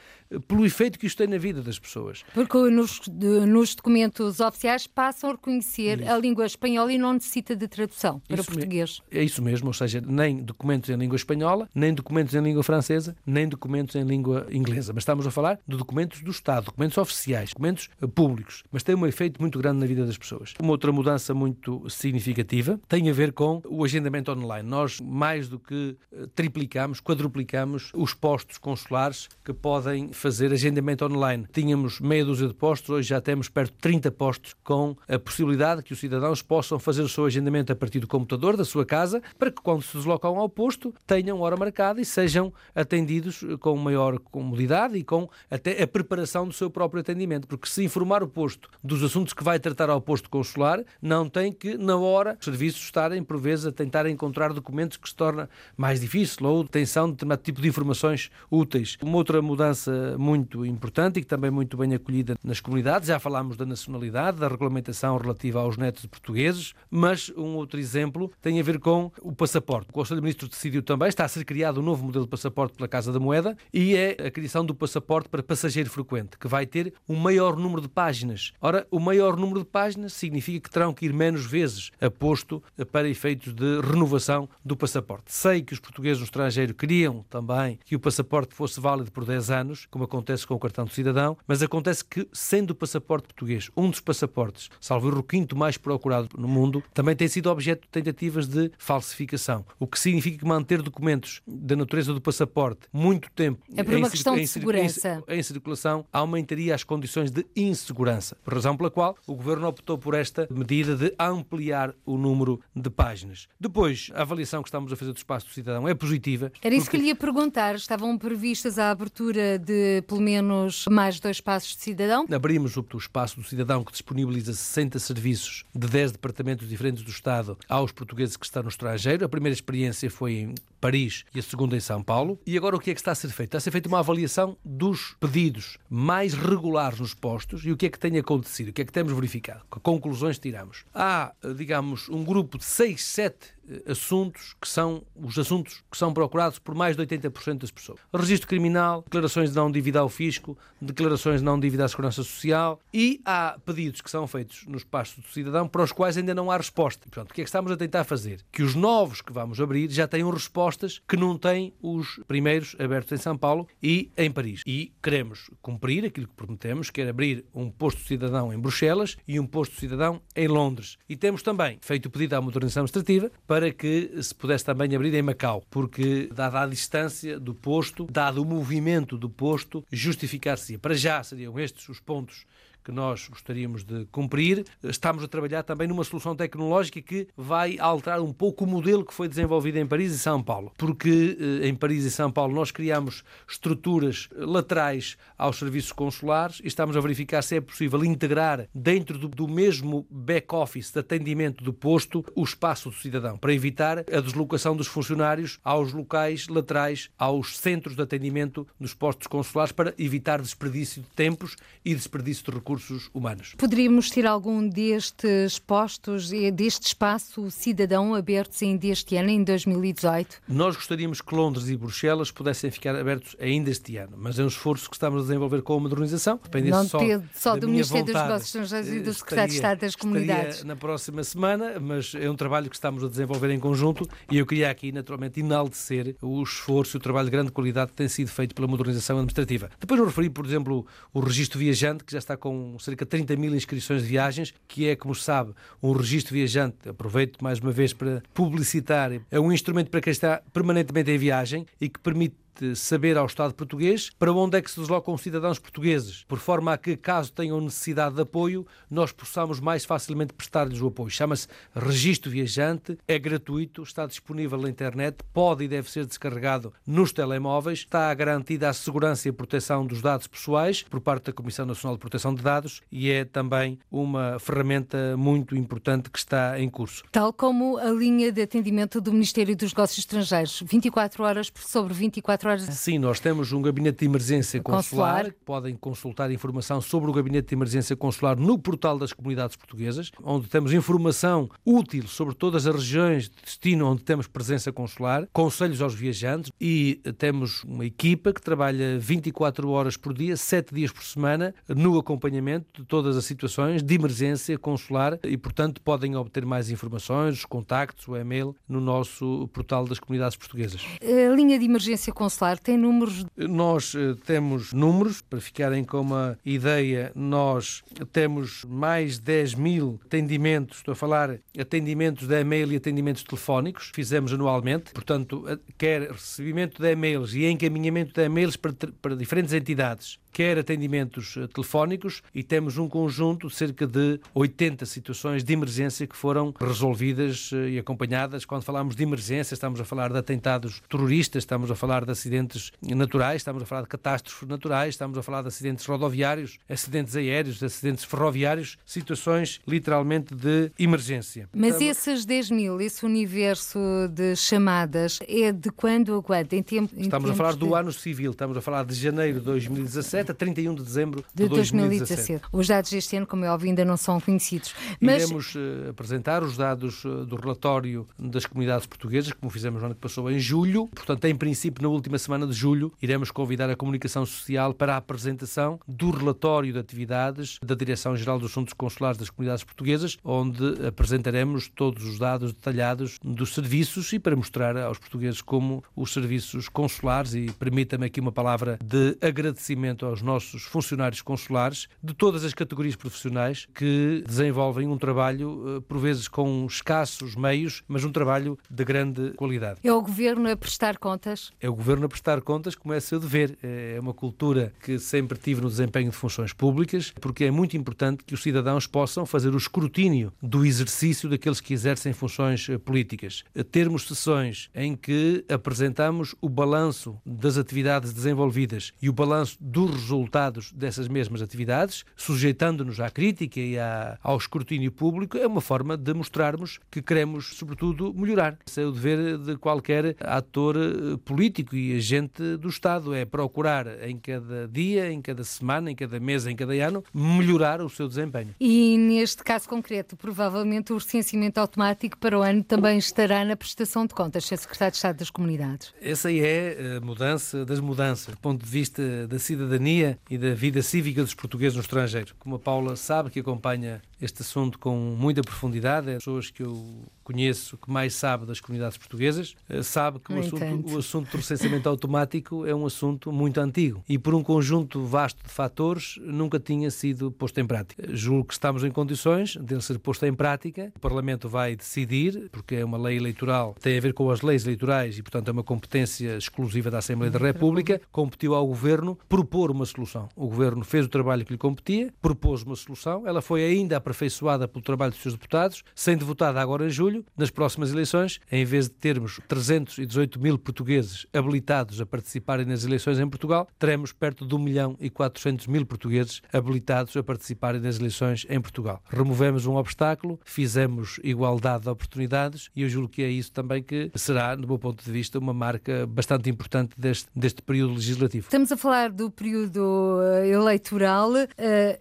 pelo efeito que isto tem na vida das pessoas. Porque nos, nos documentos oficiais passam a reconhecer isso. a língua espanhola e não necessita de tradução para isso português. É isso mesmo, ou seja, nem documentos em língua espanhola, nem documentos em língua francesa, nem documentos em língua inglesa. Mas estamos a falar de documentos do Estado, documentos oficiais, documentos eh, públicos, mas tem um efeito muito grande na vida das pessoas. Uma outra mudança muito significativa tem a ver com o agendamento online. Nós, mais do que eh, triplicamos, quadruplicamos os postos consulares que podem fazer agendamento online. Tínhamos meia dúzia de postos, hoje já temos perto de 30 postos com a possibilidade que os cidadãos possam fazer o seu agendamento a partir do computador da sua casa para que quando se deslocam ao posto tenham hora marcada e sejam atendidos com maior comodidade e com até a preparação do seu próprio atendimento. Porque se informar o posto dos assuntos que vai tratar ao posto consular, não tem que, na hora, os serviços estarem, por vezes, a tentar encontrar documentos que se torna mais difícil ou tensão de determinado tipo de informações úteis. Uma outra mudança muito importante e que também muito bem acolhida nas comunidades, já falámos da nacionalidade, da regulamentação relativa aos netos portugueses, mas um outro exemplo tem a ver com o passaporte. O Conselho de Ministros decidiu também, está a ser criado um novo modelo de passaporte pela Casa da Moeda e é a criação do passaporte para passageiro frequente, que vai ter um maior número de páginas. Ora, o maior número de páginas significa que terão que ir menos vezes a posto para efeitos de renovação do passaporte. Sei que os portugueses no estrangeiro queriam também que o passaporte fosse válido por 10 anos, como acontece com o cartão de cidadão, mas acontece que, sendo o passaporte português um dos passaportes, salvo o quinto mais procurado no mundo, também tem sido objeto de tentativas de falsificação, o que significa que manter documentos da natureza do passaporte muito tempo é por uma questão de segurança. Em, em circulação aumentaria as condições de insegurança, por razão pela qual o Governo optou por esta medida de ampliar o número de páginas. Depois, a avaliação que estamos a fazer do espaço do cidadão é positiva. Era isso porque... que lhe ia perguntar. Estavam previstas a abertura de pelo menos mais dois espaços de cidadão? Abrimos o espaço do cidadão que disponibiliza 60 serviços de 10 departamentos diferentes do Estado aos portugueses que estão no estrangeiro. A primeira experiência foi em Paris e a segunda em São Paulo. E agora o que é que está a ser feito? Está a ser feita uma avaliação dos pedidos mais regulares nos postos e o que é que tem acontecido, o que é que temos verificado, que conclusões tiramos. Há, digamos, um grupo de 6, 7 eh, assuntos que são os assuntos que são procurados por mais de 80% das pessoas. Registro criminal, declarações de não dívida ao fisco, declarações de não dívida à segurança social e há pedidos que são feitos no espaço do cidadão para os quais ainda não há resposta. Portanto, o que é que estamos a tentar fazer? Que os novos que vamos abrir já tenham respostas que não têm os primeiros abertos em São Paulo e em Paris. E queremos cumprir aquilo que prometemos, que é abrir um posto cidadão em Bruxelas e um posto cidadão em Londres. E temos também feito o pedido à modernização administrativa para para que se pudesse também abrir em Macau, porque, dada a distância do posto, dado o movimento do posto, justificar-se. Para já seriam estes os pontos que nós gostaríamos de cumprir. Estamos a trabalhar também numa solução tecnológica que vai alterar um pouco o modelo que foi desenvolvido em Paris e São Paulo, porque eh, em Paris e São Paulo nós criamos estruturas laterais aos serviços consulares e estamos a verificar se é possível integrar dentro do, do mesmo back-office de atendimento do posto o espaço do cidadão, para evitar a deslocação dos funcionários aos locais laterais, aos centros de atendimento dos postos consulares, para evitar desperdício de tempos e desperdício de recursos recursos humanos. Poderíamos ter algum destes postos, deste espaço cidadão abertos ainda este ano, em 2018? Nós gostaríamos que Londres e Bruxelas pudessem ficar abertos ainda este ano, mas é um esforço que estamos a desenvolver com a modernização. Depende Não só, só do Ministério dos Negócios Estrangeiros e do Secretário de Estado das Comunidades. na próxima semana, mas é um trabalho que estamos a desenvolver em conjunto e eu queria aqui, naturalmente, enaltecer o esforço e o trabalho de grande qualidade que tem sido feito pela modernização administrativa. Depois eu referi, por exemplo, o registro viajante, que já está com cerca de 30 mil inscrições de viagens, que é, como se sabe, um registro viajante. Aproveito mais uma vez para publicitar. É um instrumento para quem está permanentemente em viagem e que permite saber ao Estado português para onde é que se deslocam cidadãos portugueses, por forma a que, caso tenham necessidade de apoio, nós possamos mais facilmente prestar-lhes o apoio. Chama-se Registro Viajante, é gratuito, está disponível na internet, pode e deve ser descarregado nos telemóveis, está garantida a segurança e a proteção dos dados pessoais por parte da Comissão Nacional de Proteção de Dados e é também uma ferramenta muito importante que está em curso. Tal como a linha de atendimento do Ministério dos Negócios Estrangeiros, 24 horas sobre 24 horas. Sim, nós temos um gabinete de emergência consular. consular. Podem consultar informação sobre o gabinete de emergência consular no portal das comunidades portuguesas, onde temos informação útil sobre todas as regiões de destino onde temos presença consular, conselhos aos viajantes e temos uma equipa que trabalha 24 horas por dia, 7 dias por semana, no acompanhamento de todas as situações de emergência consular e, portanto, podem obter mais informações, os contactos, o e-mail no nosso portal das comunidades portuguesas. A linha de emergência consular tem números? Nós uh, temos números, para ficarem com uma ideia, nós temos mais de 10 mil atendimentos, estou a falar atendimentos de e-mail e atendimentos telefónicos, fizemos anualmente, portanto, quer recebimento de e-mails e encaminhamento de e-mails para, para diferentes entidades quer atendimentos eh, telefónicos e temos um conjunto de cerca de 80 situações de emergência que foram resolvidas eh, e acompanhadas. Quando falamos de emergência, estamos a falar de atentados terroristas, estamos a falar de acidentes naturais, estamos a falar de catástrofes naturais, estamos a falar de acidentes rodoviários, acidentes aéreos, acidentes ferroviários, situações literalmente de emergência. Mas então, esses 10 mil, esse universo de chamadas, é de quando a quando? Em tempo, em estamos a falar do ano civil, estamos a falar de janeiro de 2017 a 31 de dezembro de, de 2017. 2017. Os dados deste ano, como é óbvio, ainda não são conhecidos. Mas... Iremos uh, apresentar os dados uh, do relatório das comunidades portuguesas, como fizemos no ano que passou em julho. Portanto, em princípio, na última semana de julho, iremos convidar a comunicação social para a apresentação do relatório de atividades da Direção-Geral dos Assuntos Consulares das Comunidades Portuguesas, onde apresentaremos todos os dados detalhados dos serviços e para mostrar aos portugueses como os serviços consulares, e permita-me aqui uma palavra de agradecimento aos nossos funcionários consulares de todas as categorias profissionais que desenvolvem um trabalho, eh, por vezes com escassos meios, mas um trabalho de grande qualidade. É o governo a prestar contas? É o governo a prestar contas, como é seu dever. É uma cultura que sempre tive no desempenho de funções públicas, porque é muito importante que os cidadãos possam fazer o escrutínio do exercício daqueles que exercem funções eh, políticas. Termos sessões em que apresentamos o balanço das atividades desenvolvidas e o balanço dos resultados dessas mesmas atividades, sujeitando-nos à crítica e à, ao escrutínio público, é uma forma de mostrarmos que queremos, sobretudo, melhorar. Esse é o dever de qualquer ator eh, político e agente do Estado, é procurar em cada dia, em cada semana, em cada mês, em cada ano, melhorar o seu desempenho. E neste caso concreto, provavelmente o recenseamento automático para o ano também estará na prestação de contas, Sr. Secretário de Estado das Comunidades. Essa é a mudança das mudanças, do ponto de vista da cidadania cidadania e da vida cívica dos portugueses no estrangeiro. Como a Paula sabe, que acompanha este assunto com muita profundidade, é pessoas que eu conheço que mais sabe das comunidades portuguesas, eh, sabe que o assunto, o assunto, do recenseamento automático é um assunto muito antigo e por um conjunto vasto de fatores nunca tinha sido posto em prática. Julgo que estamos em condições de ele ser posto em prática. O Parlamento vai decidir, porque é uma lei eleitoral, tem a ver com as leis eleitorais e, portanto, é uma competência exclusiva da Assembleia da República. Competiu ao Governo propor uma solução. O Governo fez o trabalho que lhe competia, propôs uma solução, ela foi ainda aperfeiçoada pelo trabalho dos seus deputados, sendo votada agora em julho nas próximas eleições, em vez de termos 318 mil portugueses habilitados a participarem nas eleições em Portugal, teremos perto de 1 milhão e 400 mil portugueses habilitados a participarem nas eleições em Portugal. Removemos um obstáculo, fizemos igualdade de oportunidades e eu julgo que é isso também que será, do meu ponto de vista, uma marca bastante importante deste, deste período legislativo. Estamos a falar do período eh, eleitoral uh,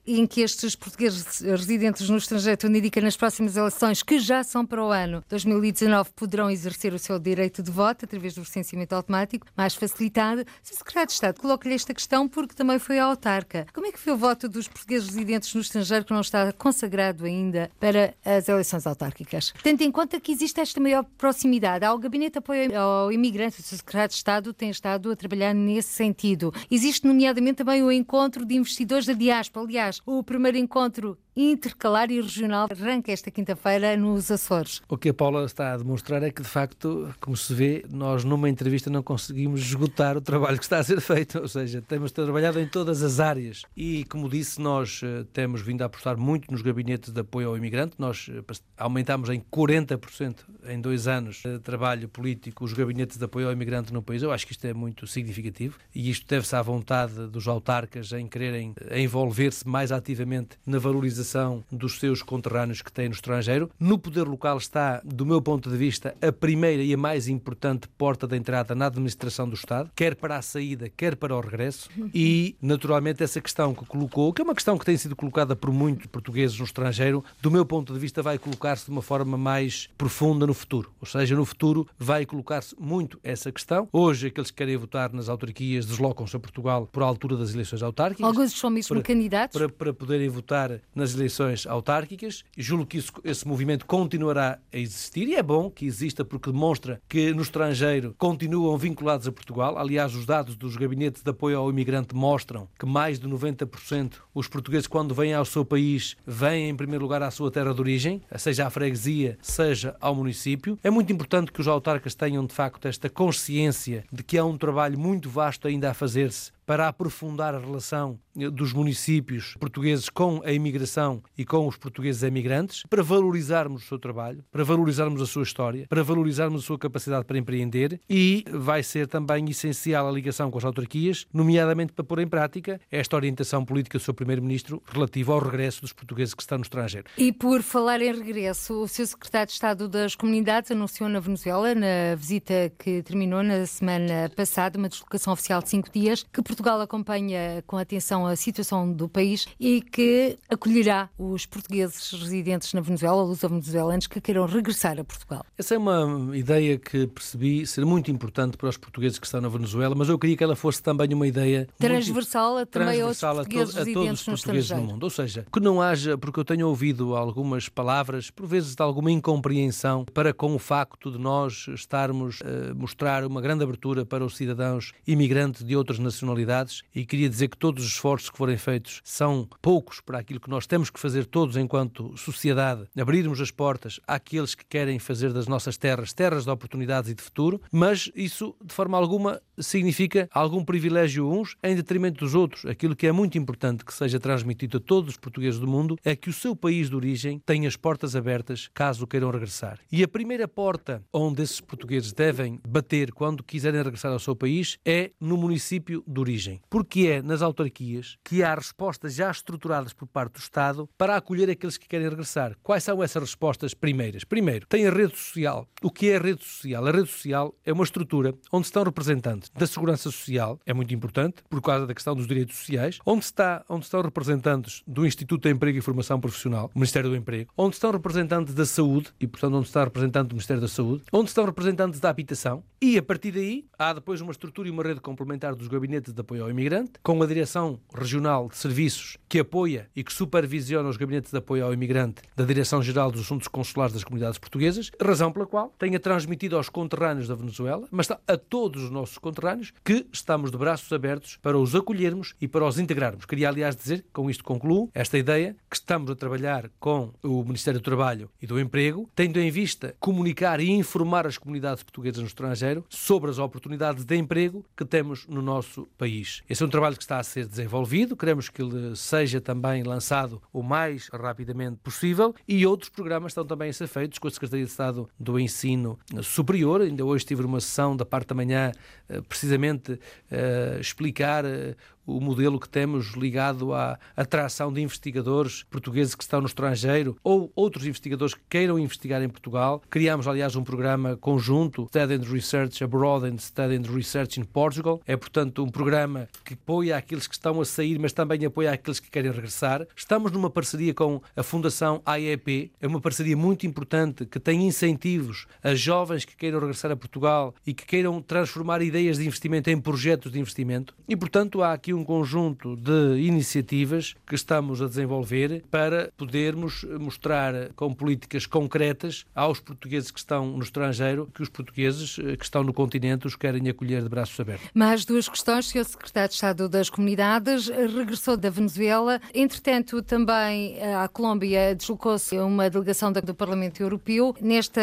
em que estes portugueses residentes no estrangeiro, indica nas próximas eleições, que já são para o ano, ano 2019 poderão exercer o seu direito de voto através do recenseamento automático, mais facilitado. Sr. Secretário de Estado, coloco-lhe esta questão porque também foi a autarca. Como é que foi o voto dos portugueses residentes no estrangeiro que não está consagrado ainda para as eleições autárquicas? Tendo em conta que existe esta maior proximidade, ao Gabinete de Apoio ao Imigrante, o. Secretário de Estado tem estado a trabalhar nesse sentido. Existe, nomeadamente, também o encontro de investidores da diáspora. Aliás, o primeiro encontro intercalar e regional. Arranca esta quinta-feira nos Açores. O que a Paula está a demonstrar é que, de facto, como se vê, nós numa entrevista não conseguimos esgotar o trabalho que está a ser feito, ou seja, temos trabalhado em todas as áreas. E, como disse, nós uh, temos vindo a apostar muito nos gabinetes de apoio ao imigrante, nós uh, aumentamos em 40% em dois anos de trabalho político os gabinetes de apoio ao imigrante no país, eu acho que isto é muito significativo. E isto deve-se à vontade dos autarcas em quererem envolver-se mais ativamente na valorização dos seus conterrâneos que têm no estrangeiro. No poder local está, do meu ponto de vista, a primeira e a mais importante porta de entrada na administração do Estado, quer para a saída, quer para o regresso. E, naturalmente, essa questão que colocou, que é uma questão que tem sido colocada por muitos portugueses no estrangeiro, do meu ponto de vista, vai colocar-se de uma forma mais profunda no futuro. Ou seja, no futuro vai colocar-se muito essa questão. Hoje, aqueles que querem votar nas autarquias deslocam-se a Portugal por altura das eleições autárquicas. Alguns são mesmo para, candidatos. Para, para poderem votar nas eleições autárquicas. Julgo que isso, esse movimento continuará a existir e é bom que exista porque demonstra que no estrangeiro continuam vinculados a Portugal. Aliás, os dados dos gabinetes de apoio ao imigrante mostram que mais de 90% os portugueses, quando vêm ao seu país, vêm em primeiro lugar à sua terra de origem, seja à freguesia, seja ao município. É muito importante que os autarcas tenham de facto esta consciência de que há um trabalho muito vasto ainda a fazer-se para aprofundar a relação eh, dos municípios portugueses com a imigração e com os portugueses emigrantes, para valorizarmos o seu trabalho, para valorizarmos a sua história, para valorizarmos a sua capacidade para empreender e vai ser também essencial a ligação com as autarquias, nomeadamente para pôr em prática esta orientação política do seu Primeiro-Ministro relativa ao regresso dos portugueses que estão no estrangeiro. E por falar em regresso, o seu Secretário de Estado das Comunidades anunciou na Venezuela, na visita que terminou na semana passada, uma deslocação oficial de cinco dias, que Portugal acompanha com atenção a situação do país e que acolherá os portugueses residentes na Venezuela, os venezuelanos que queiram regressar a Portugal. Essa é uma ideia que percebi ser muito importante para os portugueses que estão na Venezuela, mas eu queria que ela fosse também uma ideia transversal a também transversal a, portugueses a, to a todos os portugueses no mundo. Ou seja, que não haja, porque eu tenho ouvido algumas palavras, por vezes de alguma incompreensão, para com o facto de nós estarmos a mostrar uma grande abertura para os cidadãos imigrantes de outras nacionalidades e queria dizer que todos os esforços que forem feitos são poucos para aquilo que nós temos que fazer todos enquanto sociedade, abrirmos as portas àqueles que querem fazer das nossas terras terras de oportunidades e de futuro, mas isso de forma alguma significa algum privilégio uns em detrimento dos outros. Aquilo que é muito importante que seja transmitido a todos os portugueses do mundo é que o seu país de origem tenha as portas abertas caso queiram regressar. E a primeira porta onde esses portugueses devem bater quando quiserem regressar ao seu país é no município de origem origem, porque é nas autarquias que há respostas já estruturadas por parte do Estado para acolher aqueles que querem regressar. Quais são essas respostas primeiras? Primeiro, tem a rede social. O que é a rede social? A rede social é uma estrutura onde estão representantes da Segurança Social, é muito importante, por causa da questão dos direitos sociais, onde, está, onde estão representantes do Instituto de Emprego e Formação Profissional, Ministério do Emprego, onde estão representantes da Saúde, e portanto onde está representante do Ministério da Saúde, onde estão representantes da Habitação, e a partir daí há depois uma estrutura e uma rede complementar dos gabinetes da apoio ao imigrante, com a Direção Regional de Serviços que apoia e que supervisiona os gabinetes de apoio ao imigrante da Direção-Geral dos Assuntos Consulares das Comunidades Portuguesas, razão pela qual tenha transmitido aos conterrâneos da Venezuela, mas a todos os nossos conterrâneos, que estamos de braços abertos para os acolhermos e para os integrarmos. Queria, aliás, dizer, com isto concluo, esta ideia que estamos a trabalhar com o Ministério do Trabalho e do Emprego, tendo em vista comunicar e informar as comunidades portuguesas no estrangeiro sobre as oportunidades de emprego que temos no nosso país. Esse é um trabalho que está a ser desenvolvido, queremos que ele seja também lançado o mais rapidamente possível. E outros programas estão também a ser feitos com a Secretaria de Estado do Ensino Superior. Ainda hoje tive uma sessão da parte da manhã eh, precisamente eh, explicar eh, o modelo que temos ligado à atração de investigadores portugueses que estão no estrangeiro ou outros investigadores que queiram investigar em Portugal. Criámos, aliás, um programa conjunto, Study and Research Abroad and Study and Research in Portugal. É, portanto, um programa que apoia aqueles que estão a sair, mas também apoia aqueles que querem regressar. Estamos numa parceria com a Fundação AEP, é uma parceria muito importante que tem incentivos a jovens que queiram regressar a Portugal e que queiram transformar ideias de investimento em projetos de investimento. E, portanto, há aqui um conjunto de iniciativas que estamos a desenvolver para podermos mostrar com políticas concretas aos portugueses que estão no estrangeiro que os portugueses eh, que estão no continente os querem acolher de braços abertos. Mais duas questões, Sr. Secretário de Estado das Comunidades, regressou da Venezuela. Entretanto, também eh, à Colômbia deslocou-se uma delegação do Parlamento Europeu. Nesta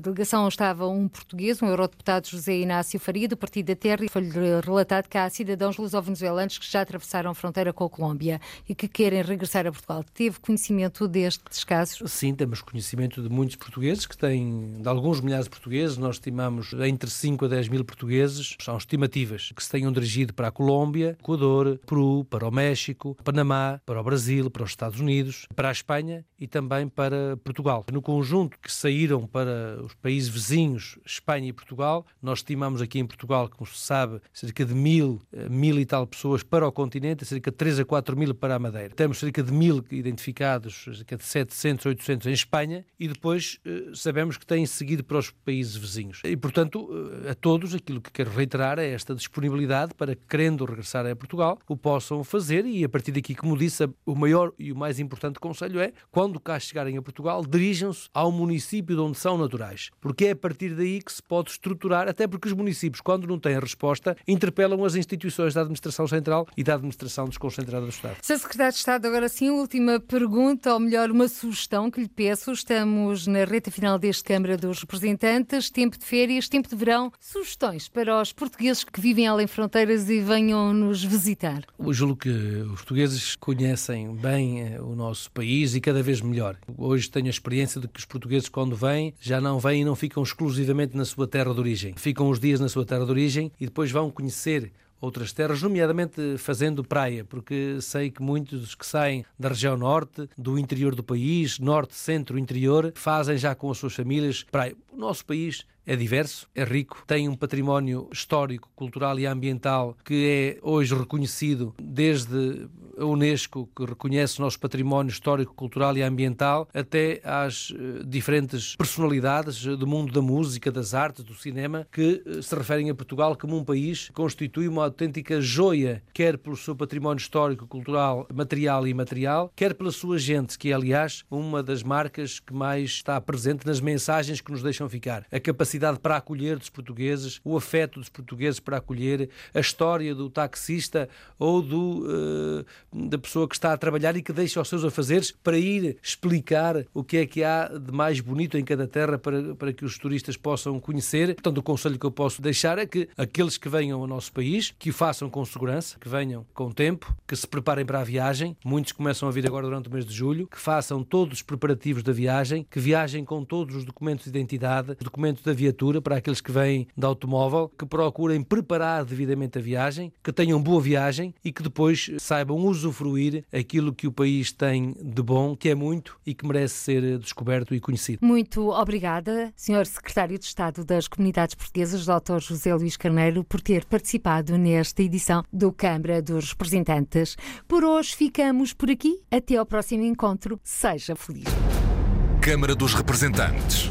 delegação estava um português, um eurodeputado José Inácio Faria, do Partido da Terra, e foi-lhe relatado que há cidadãos luso-venezuelanos que já atravessaram a fronteira com a Colômbia e que querem regressar a Portugal. Teve conhecimento destes casos? Sim, temos conhecimento de muitos portugueses que têm, de alguns milhares de portugueses, nós estimamos entre 5 a 10 mil portugueses, são estimativas, que se tenham dirigido para a Colômbia, Equador, Peru, para o México, Panamá, para o Brasil, para os Estados Unidos, para a Espanha e também para Portugal. No conjunto que saíram para os países vizinhos, Espanha e Portugal, nós estimamos aqui em Portugal, como se sabe, cerca de mil, eh, mil e tal pessoas pessoas para o continente, cerca de 3 a 4 mil para a Madeira. Temos cerca de mil identificados, cerca de 700, 800 em Espanha e depois eh, sabemos que têm seguido para os países vizinhos. E, portanto, eh, a todos, aquilo que quero reiterar é esta disponibilidade para, querendo regressar a Portugal, o possam fazer e, a partir daqui, como disse, o maior e o mais importante conselho é, quando cá chegarem a Portugal, dirijam-se ao município de onde são naturais, porque é a partir daí que se pode estruturar, até porque os municípios, quando não têm resposta, interpelam as instituições da Administração Central e da Administração desconcentrada do Estado. Sr. Secretário de Estado, agora sim, última pergunta, ou melhor, uma sugestão que lhe peço. Estamos na reta final deste Câmara dos Representantes, tempo de férias, tempo de verão. Sugestões para os portugueses que vivem além fronteiras e venham nos visitar? Eu julgo que os portugueses conhecem bem eh, o nosso país e cada vez melhor. Hoje tenho a experiência de que os portugueses, quando vêm, já não vêm e não ficam exclusivamente na sua terra de origem. Ficam os dias na sua terra de origem e depois vão conhecer outras terras, nomeadamente fazendo praia, porque sei que muitos dos que saem da região norte, do interior do país, norte, centro, interior, fazem já com as suas famílias praia. O nosso país é diverso, é rico, tem um património histórico, cultural e ambiental que é hoje reconhecido desde a Unesco, que reconhece o nosso património histórico, cultural e ambiental, até às eh, diferentes personalidades do mundo da música, das artes, do cinema, que eh, se referem a Portugal como um país que constitui uma autêntica joia, quer pelo seu património histórico, cultural, material e imaterial, quer pela sua gente, que é, aliás, uma das marcas que mais está presente nas mensagens que nos deixam ficar. A capacidade para acolher dos portugueses, o afeto dos portugueses para acolher, a história do taxista ou do, uh, da pessoa que está a trabalhar e que deixa os seus afazeres para ir explicar o que é que há de mais bonito em cada terra para, para que os turistas possam conhecer. Portanto, o conselho que eu posso deixar é que aqueles que venham ao nosso país, que o façam com segurança, que venham com tempo, que se preparem para a viagem. Muitos começam a vir agora durante o mês de julho, que façam todos os preparativos da viagem, que viajem com todos os documentos de identidade, documentos da viatura para aqueles que vêm de automóvel, que procurem preparar devidamente a viagem, que tenham boa viagem e que depois saibam usufruir aquilo que o país tem de bom, que é muito e que merece ser descoberto e conhecido. Muito obrigada, Sr. Secretário de Estado das Comunidades Portuguesas, Dr. José Luís Carneiro, por ter participado nesta edição do Câmara dos Representantes. Por hoje ficamos por aqui. Até ao próximo encontro. Seja feliz. Câmara dos Representantes.